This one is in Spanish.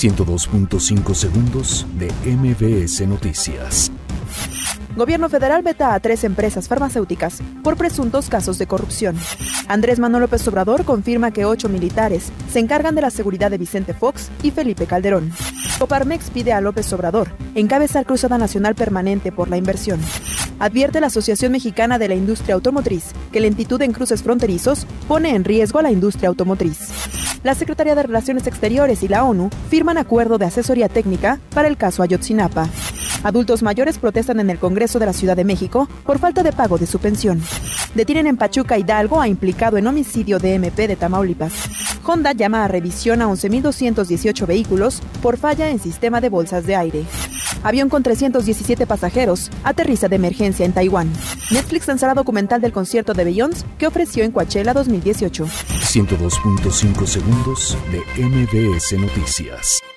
102.5 segundos de MBS Noticias. Gobierno federal veta a tres empresas farmacéuticas por presuntos casos de corrupción. Andrés Manuel López Obrador confirma que ocho militares se encargan de la seguridad de Vicente Fox y Felipe Calderón. Coparmex pide a López Obrador encabezar Cruzada Nacional Permanente por la Inversión. Advierte la Asociación Mexicana de la Industria Automotriz que lentitud en cruces fronterizos pone en riesgo a la industria automotriz. La Secretaría de Relaciones Exteriores y la ONU firman acuerdo de asesoría técnica para el caso Ayotzinapa. Adultos mayores protestan en el Congreso de la Ciudad de México por falta de pago de su pensión. Detienen en Pachuca Hidalgo a implicado en homicidio de MP de Tamaulipas. Honda llama a revisión a 11.218 vehículos por falla en sistema de bolsas de aire. Avión con 317 pasajeros aterriza de emergencia en Taiwán. Netflix lanzará documental del concierto de Beyoncé que ofreció en Coachella 2018. 102.5 segundos de MBS Noticias.